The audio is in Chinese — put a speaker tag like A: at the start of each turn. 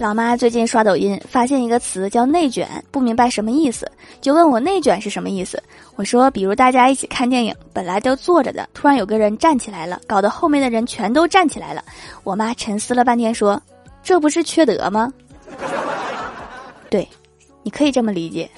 A: 老妈最近刷抖音发现一个词叫内卷不明白什么意思就问我内卷是什么意思。我说比如大家一起看电影本来都坐着的突然有个人站起来了搞得后面的人全都站起来了。我妈沉思了半天说这不是缺德吗？对你可以这么理解。